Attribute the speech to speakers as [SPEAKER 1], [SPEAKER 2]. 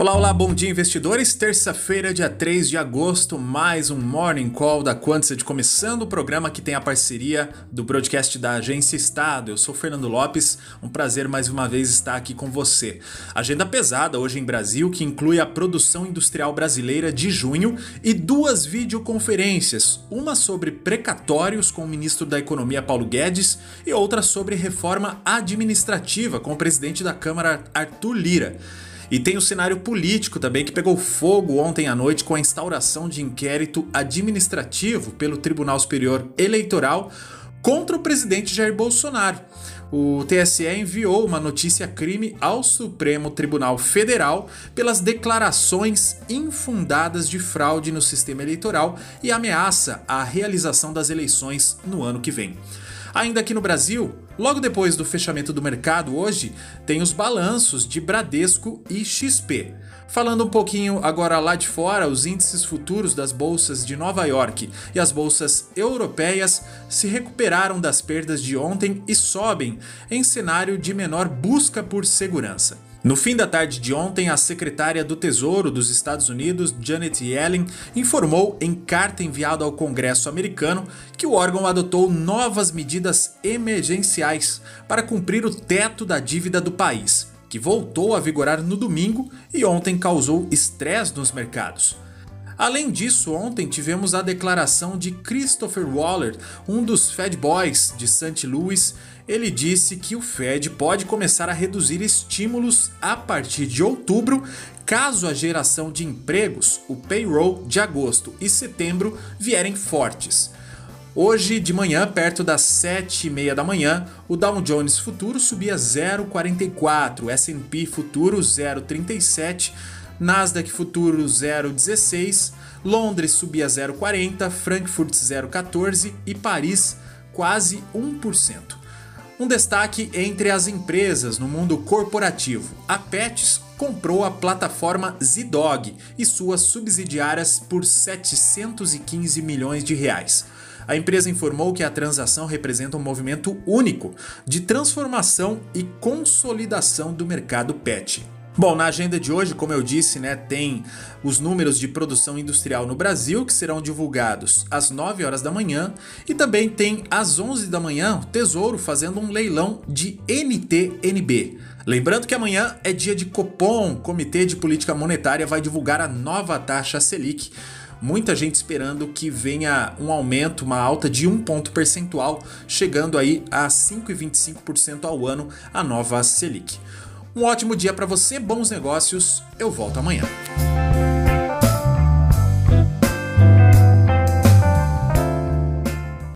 [SPEAKER 1] Olá, olá, bom dia investidores. Terça-feira, dia 3 de agosto, mais um Morning Call da Quantsed, começando o programa que tem a parceria do broadcast da Agência Estado. Eu sou Fernando Lopes, um prazer mais uma vez estar aqui com você. Agenda pesada hoje em Brasil, que inclui a produção industrial brasileira de junho e duas videoconferências, uma sobre precatórios com o ministro da Economia Paulo Guedes e outra sobre reforma administrativa com o presidente da Câmara Arthur Lira. E tem o cenário político também que pegou fogo ontem à noite com a instauração de inquérito administrativo pelo Tribunal Superior Eleitoral contra o presidente Jair Bolsonaro. O TSE enviou uma notícia crime ao Supremo Tribunal Federal pelas declarações infundadas de fraude no sistema eleitoral e ameaça a realização das eleições no ano que vem. Ainda aqui no Brasil, logo depois do fechamento do mercado hoje, tem os balanços de Bradesco e XP. Falando um pouquinho agora lá de fora, os índices futuros das bolsas de Nova York e as bolsas europeias se recuperaram das perdas de ontem e sobem em cenário de menor busca por segurança. No fim da tarde de ontem, a secretária do Tesouro dos Estados Unidos, Janet Yellen, informou em carta enviada ao Congresso americano que o órgão adotou novas medidas emergenciais para cumprir o teto da dívida do país, que voltou a vigorar no domingo e ontem causou estresse nos mercados. Além disso, ontem tivemos a declaração de Christopher Waller, um dos Fed Boys de St. Louis. Ele disse que o Fed pode começar a reduzir estímulos a partir de outubro, caso a geração de empregos, o payroll de agosto e setembro, vierem fortes. Hoje de manhã, perto das 7h30 da manhã, o Dow Jones Futuro subia 0,44, o S&P Futuro 0,37, Nasdaq Futuro 0,16, Londres subia 0,40, Frankfurt 0,14 e Paris quase 1%. Um destaque entre as empresas no mundo corporativo. A Pets comprou a plataforma Zidog e suas subsidiárias por 715 milhões de reais. A empresa informou que a transação representa um movimento único de transformação e consolidação do mercado pet. Bom, na agenda de hoje, como eu disse, né, tem os números de produção industrial no Brasil que serão divulgados às 9 horas da manhã e também tem às 11 da manhã o Tesouro fazendo um leilão de NTNB. Lembrando que amanhã é dia de Copom, Comitê de Política Monetária vai divulgar a nova taxa Selic. Muita gente esperando que venha um aumento, uma alta de um ponto percentual, chegando aí a 5,25% ao ano a nova Selic. Um ótimo dia para você, bons negócios. Eu volto amanhã.